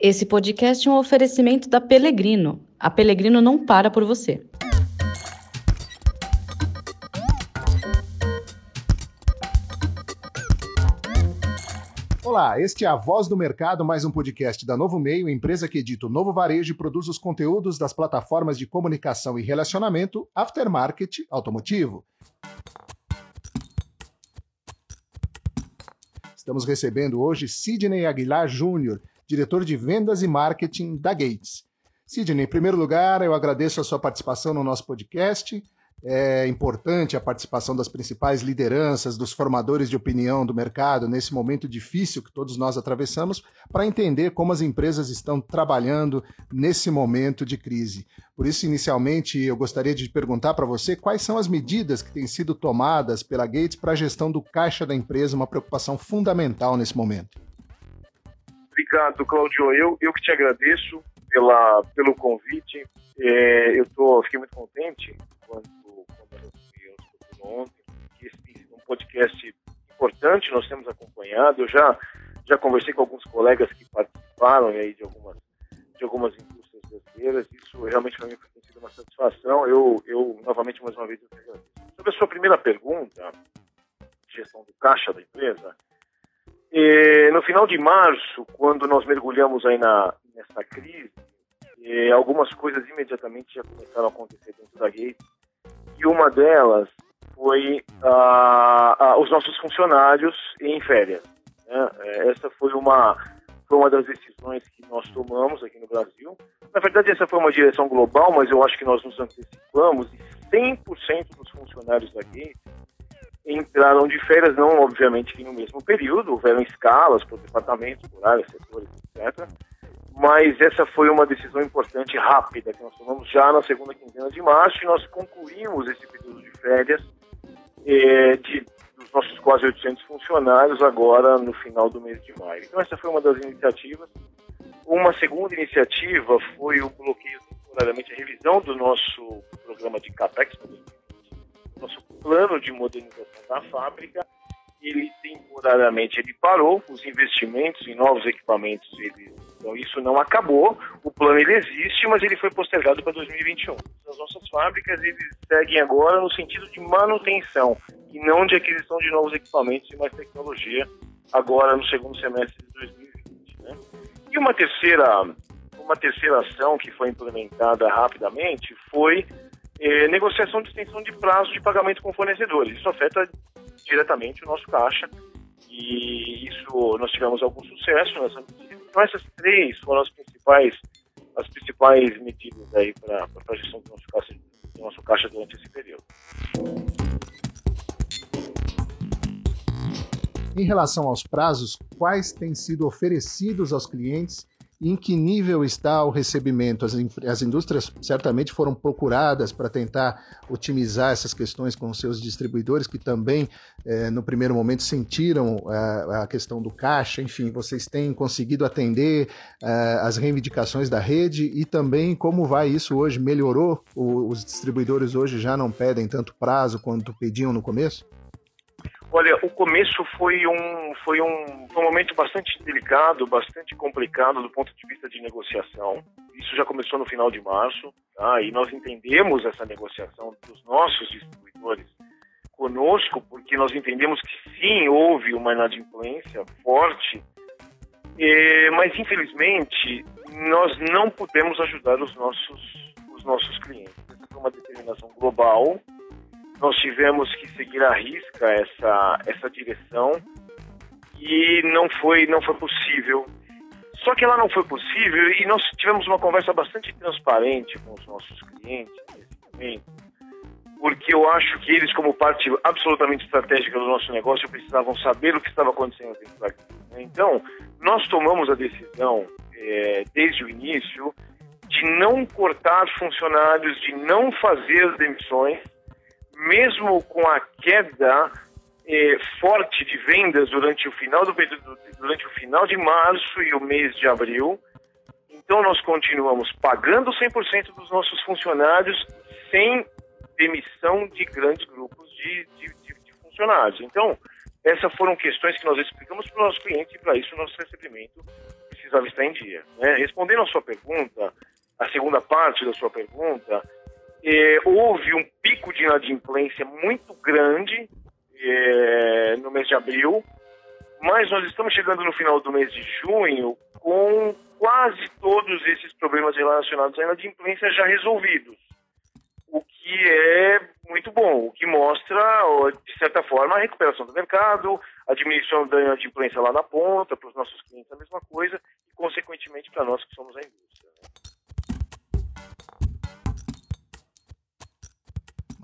Esse podcast é um oferecimento da Pelegrino. A Pelegrino não para por você. Olá, este é a Voz do Mercado, mais um podcast da Novo Meio, empresa que edita o novo varejo e produz os conteúdos das plataformas de comunicação e relacionamento Aftermarket Automotivo. Estamos recebendo hoje Sidney Aguilar Júnior, diretor de vendas e marketing da Gates. Sidney, em primeiro lugar, eu agradeço a sua participação no nosso podcast. É importante a participação das principais lideranças, dos formadores de opinião do mercado nesse momento difícil que todos nós atravessamos, para entender como as empresas estão trabalhando nesse momento de crise. Por isso, inicialmente, eu gostaria de perguntar para você quais são as medidas que têm sido tomadas pela Gates para a gestão do caixa da empresa, uma preocupação fundamental nesse momento. Obrigado, Claudio. Eu, eu que te agradeço pela, pelo convite. É, eu tô, fiquei muito contente quando, quando eu ontem, que esse tem sido um podcast importante, nós temos acompanhado. Eu já, já conversei com alguns colegas que participaram aí de algumas, de algumas indústrias brasileiras. Isso realmente para mim tem sido uma satisfação. Eu, eu novamente, mais uma vez, eu agradeço. Sobre a sua primeira pergunta, gestão do caixa da empresa, e, no final de março, quando nós mergulhamos aí na, nessa crise, e, algumas coisas imediatamente já começaram a acontecer dentro da rede. E uma delas foi ah, ah, os nossos funcionários em férias. Né? É, essa foi uma, foi uma das decisões que nós tomamos aqui no Brasil. Na verdade, essa foi uma direção global, mas eu acho que nós nos antecipamos e 100% dos funcionários da Gates entraram de férias, não obviamente no mesmo período, houveram escalas por departamentos, por áreas, setores, etc. Mas essa foi uma decisão importante, rápida, que nós tomamos já na segunda quinzena de março e nós concluímos esse período de férias eh, de, dos nossos quase 800 funcionários agora no final do mês de maio. Então essa foi uma das iniciativas. Uma segunda iniciativa foi o bloqueio temporariamente, a revisão do nosso programa de CAPEX, nosso plano de modernização da fábrica, ele temporariamente ele parou, os investimentos em novos equipamentos, ele, então isso não acabou, o plano ele existe, mas ele foi postergado para 2021. As nossas fábricas eles seguem agora no sentido de manutenção e não de aquisição de novos equipamentos e mais tecnologia agora no segundo semestre de 2020. Né? E uma terceira, uma terceira ação que foi implementada rapidamente foi é, negociação de extensão de prazo de pagamento com fornecedores. Isso afeta diretamente o nosso caixa e isso nós tivemos algum sucesso nessa medida. Então essas três foram as principais as principais medidas aí para a gestão do nosso caixa, do nosso caixa durante esse período. Em relação aos prazos, quais têm sido oferecidos aos clientes em que nível está o recebimento? As, as indústrias certamente foram procuradas para tentar otimizar essas questões com seus distribuidores, que também, eh, no primeiro momento, sentiram eh, a questão do caixa. Enfim, vocês têm conseguido atender eh, as reivindicações da rede e também como vai isso hoje? Melhorou? O, os distribuidores hoje já não pedem tanto prazo quanto pediam no começo? Olha, o começo foi um, foi um, um momento bastante delicado, bastante complicado do ponto de vista de negociação. Isso já começou no final de março, tá? e nós entendemos essa negociação dos nossos distribuidores conosco, porque nós entendemos que sim, houve uma inadimplência forte, e, mas infelizmente nós não pudemos ajudar os nossos, os nossos clientes. Essa foi uma determinação global nós tivemos que seguir à risca essa, essa direção e não foi, não foi possível. Só que ela não foi possível e nós tivemos uma conversa bastante transparente com os nossos clientes nesse momento, porque eu acho que eles, como parte absolutamente estratégica do nosso negócio, precisavam saber o que estava acontecendo dentro da crise. Então, nós tomamos a decisão, é, desde o início, de não cortar funcionários, de não fazer demissões, mesmo com a queda eh, forte de vendas durante o final do durante o final de março e o mês de abril, então nós continuamos pagando 100% dos nossos funcionários sem demissão de grandes grupos de, de, de, de funcionários. Então, essas foram questões que nós explicamos para os nossos clientes e para isso o nosso recebimento precisava estar em dia. Né? Respondendo à sua pergunta, a segunda parte da sua pergunta, é, houve um pico de inadimplência muito grande é, no mês de abril, mas nós estamos chegando no final do mês de junho com quase todos esses problemas relacionados à inadimplência já resolvidos. O que é muito bom, o que mostra, de certa forma, a recuperação do mercado, a diminuição da inadimplência lá na ponta, para os nossos clientes a mesma coisa, e consequentemente para nós que somos a indústria.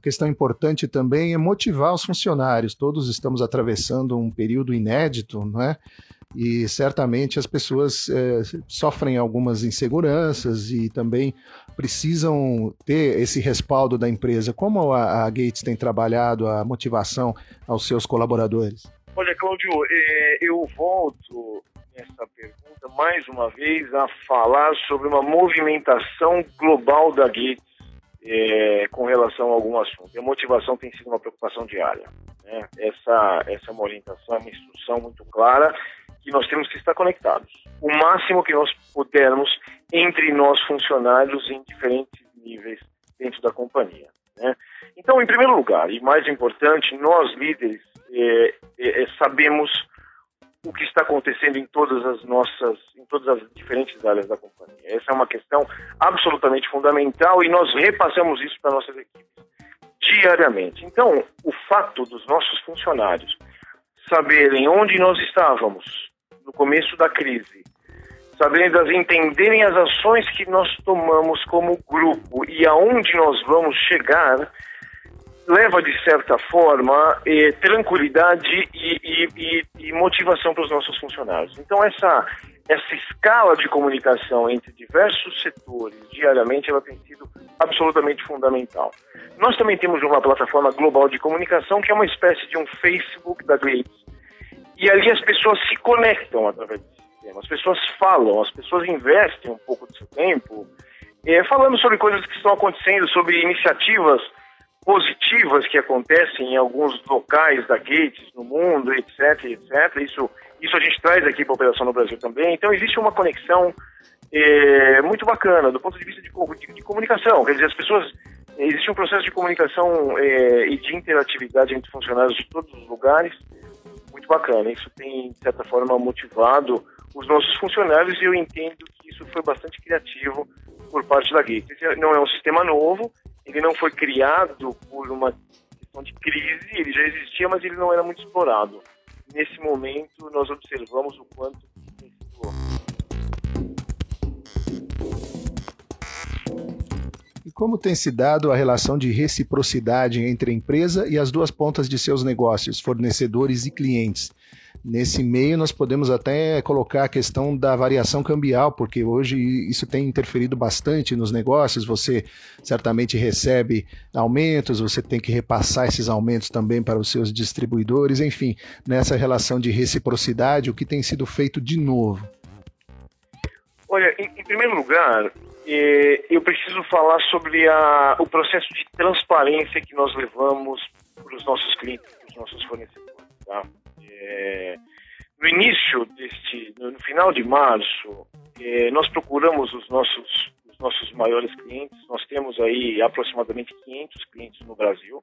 Uma questão importante também é motivar os funcionários. Todos estamos atravessando um período inédito, não é? E certamente as pessoas é, sofrem algumas inseguranças e também precisam ter esse respaldo da empresa. Como a, a Gates tem trabalhado a motivação aos seus colaboradores? Olha, Cláudio, é, eu volto nessa pergunta mais uma vez a falar sobre uma movimentação global da Gates é, com relação a algum assunto. E a motivação tem sido uma preocupação diária. Né? Essa, essa é uma orientação, uma instrução muito clara que nós temos que estar conectados. O máximo que nós pudermos entre nós funcionários em diferentes níveis dentro da companhia. Né? Então, em primeiro lugar, e mais importante, nós líderes é, é, é sabemos o que está acontecendo em todas as nossas, em todas as diferentes áreas da companhia. Essa é uma questão absolutamente fundamental e nós repassamos isso para nossas equipes diariamente. Então, o fato dos nossos funcionários saberem onde nós estávamos no começo da crise, saberem das entenderem as ações que nós tomamos como grupo e aonde nós vamos chegar, leva, de certa forma, eh, tranquilidade e, e, e, e motivação para os nossos funcionários. Então, essa, essa escala de comunicação entre diversos setores diariamente, ela tem sido absolutamente fundamental. Nós também temos uma plataforma global de comunicação que é uma espécie de um Facebook da Gates. E ali as pessoas se conectam através desse sistema, as pessoas falam, as pessoas investem um pouco do seu tempo eh, falando sobre coisas que estão acontecendo, sobre iniciativas positivas que acontecem em alguns locais da Gates no mundo, etc, etc. Isso, isso a gente traz aqui para a operação no Brasil também. Então existe uma conexão é, muito bacana do ponto de vista de, de, de, comunicação. Quer dizer, as pessoas existe um processo de comunicação é, e de interatividade entre funcionários de todos os lugares muito bacana. Isso tem de certa forma motivado os nossos funcionários e eu entendo que isso foi bastante criativo por parte da Gates. Não é um sistema novo, ele não foi criado por uma questão de crise, ele já existia, mas ele não era muito explorado. Nesse momento, nós observamos o quanto como tem se dado a relação de reciprocidade entre a empresa e as duas pontas de seus negócios, fornecedores e clientes? Nesse meio, nós podemos até colocar a questão da variação cambial, porque hoje isso tem interferido bastante nos negócios. Você certamente recebe aumentos, você tem que repassar esses aumentos também para os seus distribuidores. Enfim, nessa relação de reciprocidade, o que tem sido feito de novo? Olha, em, em primeiro lugar, eu preciso falar sobre a, o processo de transparência que nós levamos para os nossos clientes, para os nossos fornecedores. Tá? É, no início deste, no final de março, é, nós procuramos os nossos, os nossos maiores clientes. Nós temos aí aproximadamente 500 clientes no Brasil.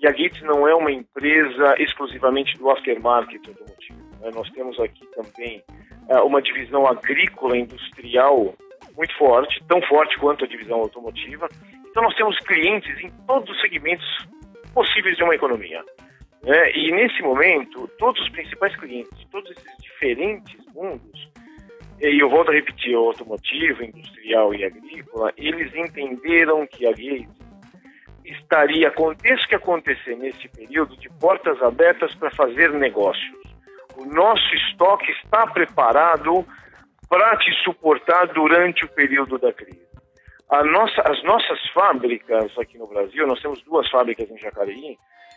E a Gits não é uma empresa exclusivamente do aftermarket automotivo. Né? Nós temos aqui também é, uma divisão agrícola industrial muito forte, tão forte quanto a divisão automotiva. Então nós temos clientes em todos os segmentos possíveis de uma economia. Né? E nesse momento, todos os principais clientes todos esses diferentes mundos, e eu volto a repetir, automotivo, industrial e agrícola, eles entenderam que a Gates estaria, aconteça o que acontecer nesse período, de portas abertas para fazer negócios. O nosso estoque está preparado para te suportar durante o período da crise. Nossa, as nossas fábricas aqui no Brasil, nós temos duas fábricas em Jacareí,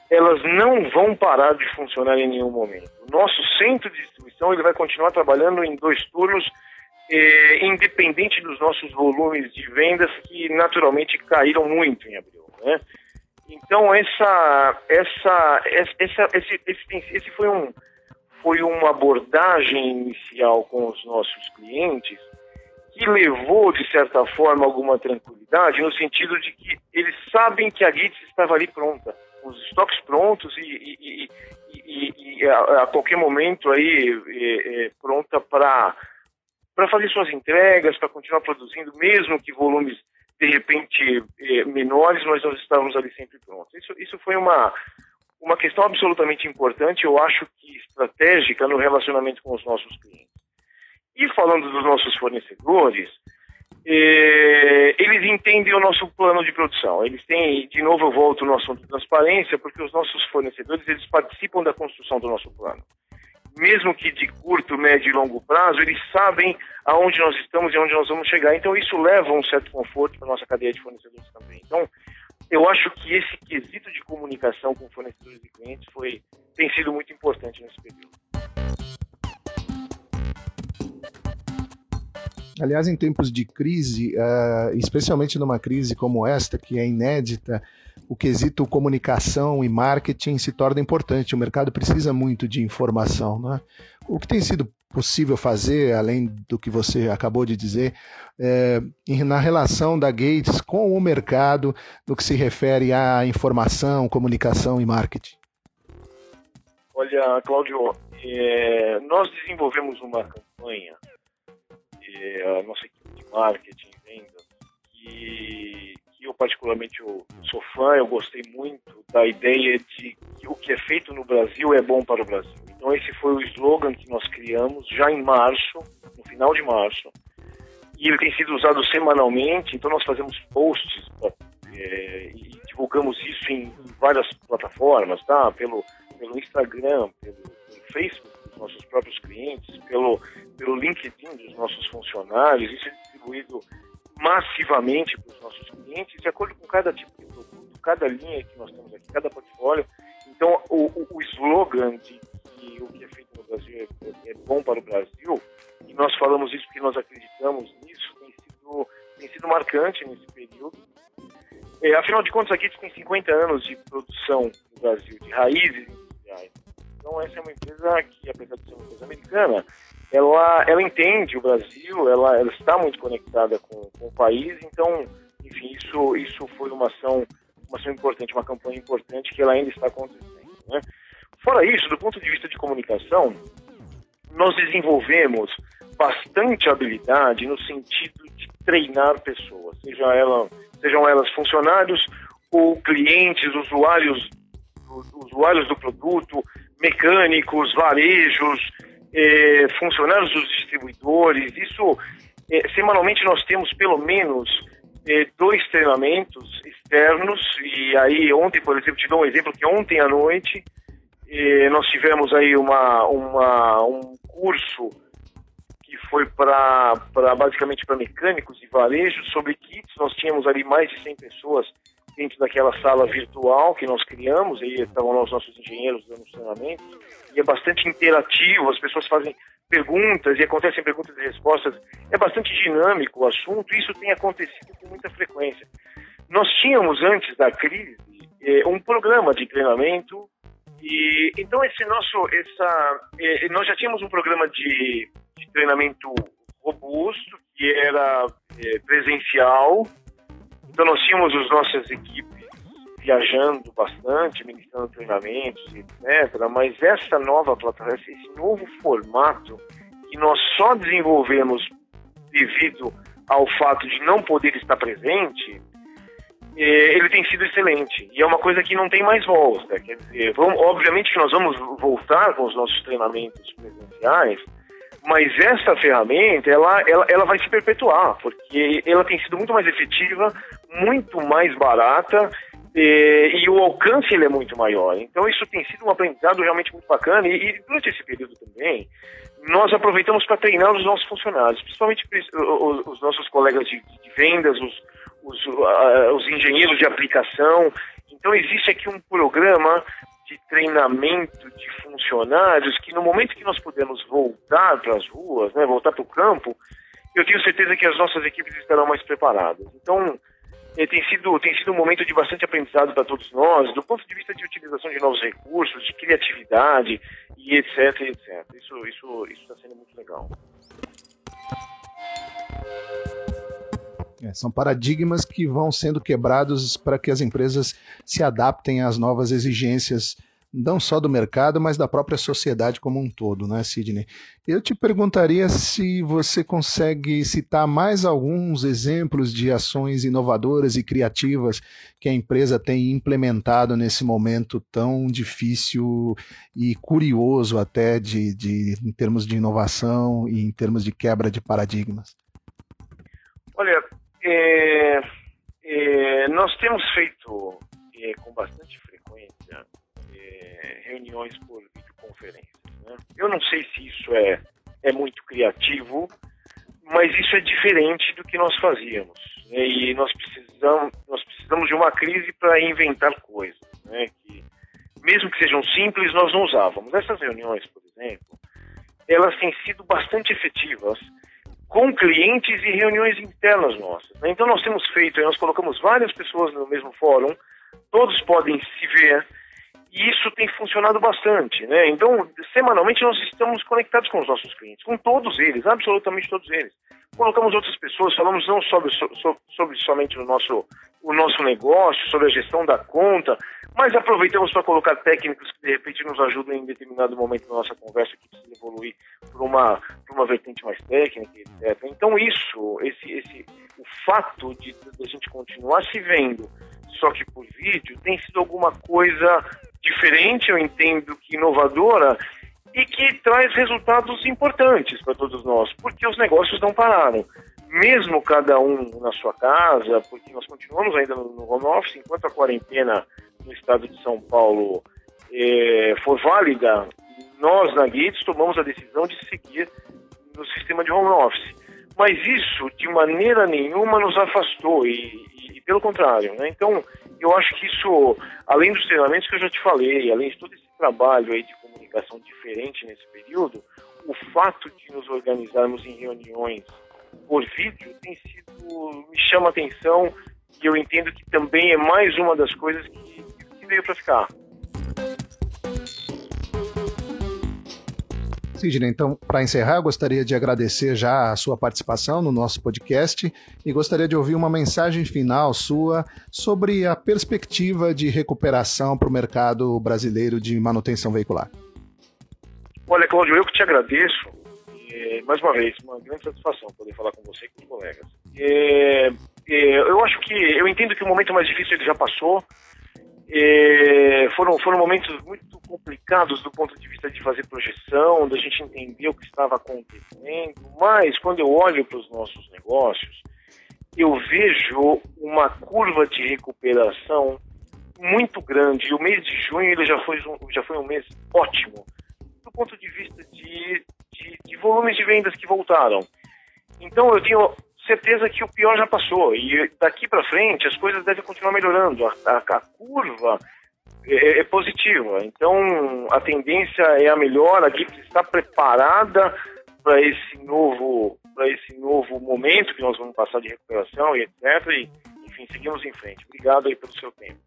elas não vão parar de funcionar em nenhum momento. O nosso centro de distribuição ele vai continuar trabalhando em dois turnos, eh, independente dos nossos volumes de vendas que naturalmente caíram muito em abril. Né? Então essa, essa, essa, esse, esse, esse foi um foi uma abordagem inicial com os nossos clientes que levou, de certa forma, alguma tranquilidade, no sentido de que eles sabem que a Gates estava ali pronta, os estoques prontos e, e, e, e a, a, qualquer momento aí é, é, pronta para para fazer suas entregas, para continuar produzindo, mesmo que volumes de repente é, menores, mas nós estávamos ali sempre prontos. Isso, isso foi uma uma questão absolutamente importante, eu acho que estratégica no relacionamento com os nossos clientes. E falando dos nossos fornecedores, eh, eles entendem o nosso plano de produção. Eles têm, de novo eu volto no assunto de transparência, porque os nossos fornecedores eles participam da construção do nosso plano. Mesmo que de curto, médio e longo prazo, eles sabem aonde nós estamos e aonde nós vamos chegar. Então isso leva um certo conforto para nossa cadeia de fornecedores também. Então, eu acho que esse quesito de comunicação com fornecedores e clientes foi, tem sido muito importante nesse período. Aliás, em tempos de crise, uh, especialmente numa crise como esta, que é inédita, o quesito comunicação e marketing se torna importante. O mercado precisa muito de informação. Né? O que tem sido possível fazer, além do que você acabou de dizer, é, na relação da Gates com o mercado, no que se refere à informação, comunicação e marketing? Olha, Cláudio, é, nós desenvolvemos uma campanha a nossa equipe de marketing, particularmente eu sou fã, eu gostei muito da ideia de que o que é feito no Brasil é bom para o Brasil. Então esse foi o slogan que nós criamos já em março, no final de março, e ele tem sido usado semanalmente, então nós fazemos posts é, e divulgamos isso em, várias plataformas, tá? Pelo, pelo Instagram, pelo, pelo Facebook dos nossos próprios clientes, pelo, pelo LinkedIn dos nossos funcionários, isso é distribuído massivamente para os nossos clientes, de acordo com cada tipo de produto, cada linha que nós temos aqui, cada portfólio. Então, o, o, o slogan de que o que é feito no Brasil é, é, bom para o Brasil, e nós falamos isso porque nós acreditamos nisso, tem sido, tem sido marcante nesse período. É, afinal de contas, aqui tem 50 anos de produção no Brasil, de raízes industriais. Então, essa é uma empresa que, apesar de ser uma empresa americana, ela, ela entende o Brasil, ela, ela está muito conectada com, com, o país, então, enfim, isso, isso foi uma ação, uma ação importante, uma campanha importante que ela ainda está acontecendo. Né? Fora isso, do ponto de vista de comunicação, nós desenvolvemos bastante habilidade no sentido de treinar pessoas, seja ela, sejam elas funcionários ou clientes, usuários, usuários do produto, mecânicos, varejos, é, funcionários dos distribuidores. Isso, é, semanalmente, nós temos pelo menos é, dois treinamentos externos. E aí, ontem, por exemplo, te dou um exemplo que ontem à noite nós tivemos aí uma, uma, um curso que foi para basicamente para mecânicos e varejos sobre kits. Nós tínhamos ali mais de 100 pessoas dentro daquela sala virtual que nós criamos, aí estavam lá os nossos engenheiros dando treinamentos, e é bastante interativo, as pessoas fazem perguntas e acontecem perguntas e respostas, é bastante dinâmico o assunto, e isso tem acontecido com muita frequência. Nós tínhamos, antes da crise, é, um programa de treinamento, e então esse nosso, essa, é, nós já tínhamos um programa de, de treinamento robusto, que era é, presencial, então nós tínhamos as nossas equipes viajando bastante, ministrando treinamentos, etc. Mas essa nova plataforma, esse novo formato que nós só desenvolvemos devido ao fato de não poder estar presente, é, ele tem sido excelente. E é uma coisa que não tem mais volta. Quer dizer, vamos, obviamente que nós vamos voltar com os nossos treinamentos presenciais, mas essa ferramenta, ela, ela, ela vai se perpetuar, porque ela tem sido muito mais efetiva, muito mais barata e, e, o alcance ele é muito maior. Então isso tem sido um aprendizado realmente muito bacana e, e durante esse período também nós aproveitamos para treinar os nossos funcionários, principalmente os, os nossos colegas de, de vendas, os, os, uh, os engenheiros de aplicação. Então existe aqui um programa de treinamento de funcionários que no momento que nós pudermos voltar para as ruas, né, voltar para o campo, eu tenho certeza que as nossas equipes estarão mais preparadas. Então, tem, sido, tem sido um momento de bastante aprendizado para todos nós, do ponto de vista de utilização de novos recursos, de criatividade e etc, etc. Isso isso isso está sendo muito legal. É, são paradigmas que vão sendo quebrados para que as empresas se adaptem às novas exigências não só do mercado, mas da própria sociedade como um todo, né, Sidney? Eu te perguntaria se você consegue citar mais alguns exemplos de ações inovadoras e criativas que a empresa tem implementado nesse momento tão difícil e curioso até de, de em termos de inovação e em termos de quebra de paradigmas. Olha, é, é, nós temos feito é, com bastante reuniões por videoconferências. Né? Eu não sei se isso é, é muito criativo, mas isso é diferente do que nós fazíamos. Né? E nós precisamos, nós precisamos de uma crise para inventar coisas, né? que, mesmo que sejam simples, nós não usávamos. Essas reuniões, por exemplo, elas têm sido bastante efetivas com clientes e reuniões internas nossas. Né? Então nós temos feito, nós colocamos várias pessoas no mesmo fórum, todos podem se ver, e isso tem funcionado bastante, né? Então, semanalmente nós estamos conectados com os nossos clientes, com todos eles, absolutamente todos eles. Colocamos outras pessoas, falamos não sobre, sobre, sobre somente o nosso, o nosso negócio, sobre a gestão da conta, mas aproveitamos para colocar técnicos que de repente nos ajudam em determinado momento da nossa conversa que precisa evoluir para uma, uma vertente mais técnica, etc. Então isso, esse, esse, o fato de, de a gente continuar se vendo só que por vídeo, tem sido alguma coisa diferente, eu entendo que inovadora, e que traz resultados importantes para todos nós, porque os negócios não pararam. Mesmo cada um na sua casa, porque nós continuamos ainda no home office, enquanto a quarentena no estado de São Paulo é, for válida, nós na Gates tomamos a decisão de seguir no sistema de home office. Mas isso, de maneira nenhuma, nos afastou e pelo contrário. Né? Então, eu acho que isso, além dos treinamentos que eu já te falei, além de todo esse trabalho aí de comunicação diferente nesse período, o fato de nos organizarmos em reuniões por vídeo tem sido, me chama atenção e eu entendo que também é mais uma das coisas que, que veio para ficar. Sidney, então, para encerrar, eu gostaria de agradecer já a sua participação no nosso podcast e gostaria de ouvir uma mensagem final sua sobre a perspectiva de recuperação para o mercado brasileiro de manutenção veicular. Olha, Cláudio, eu que te agradeço. E, mais uma vez, uma grande satisfação poder falar com você e com os colegas. E, e, eu acho que, eu entendo que o momento mais difícil ele já passou. Foram, foram momentos muito complicados do ponto de vista de fazer projeção, da gente entender o que estava acontecendo, mas quando eu olho para os nossos negócios, eu vejo uma curva de recuperação muito grande. O mês de junho ele já foi, já foi um mês ótimo, do ponto de vista de, de, de volumes de vendas que voltaram. Então eu tenho certeza que o pior já passou e daqui para frente as coisas devem continuar melhorando. A, a, a curva é, é, positiva. Então, a tendência é a melhor, a GIPS está preparada para esse novo para esse novo momento que nós vamos passar de recuperação e etc. E, enfim, seguimos em frente. Obrigado aí pelo seu tempo.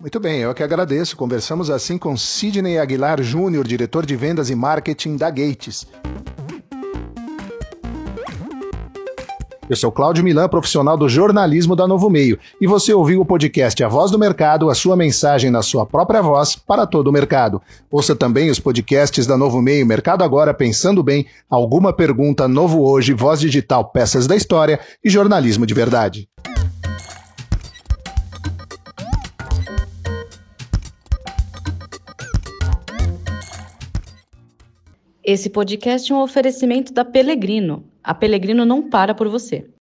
Muito bem, eu que agradeço. Conversamos assim com Sidney Aguilar Júnior, diretor de vendas e marketing da Gates. Eu sou Cláudio Milan, profissional do jornalismo da Novo Meio, e você ouviu o podcast A Voz do Mercado, a sua mensagem na sua própria voz para todo o mercado. Ouça também os podcasts da Novo Meio, Mercado Agora, Pensando Bem, Alguma Pergunta, Novo Hoje, Voz Digital, Peças da História e Jornalismo de Verdade. Esse podcast é um oferecimento da Pelegrino. A Pelegrino não para por você.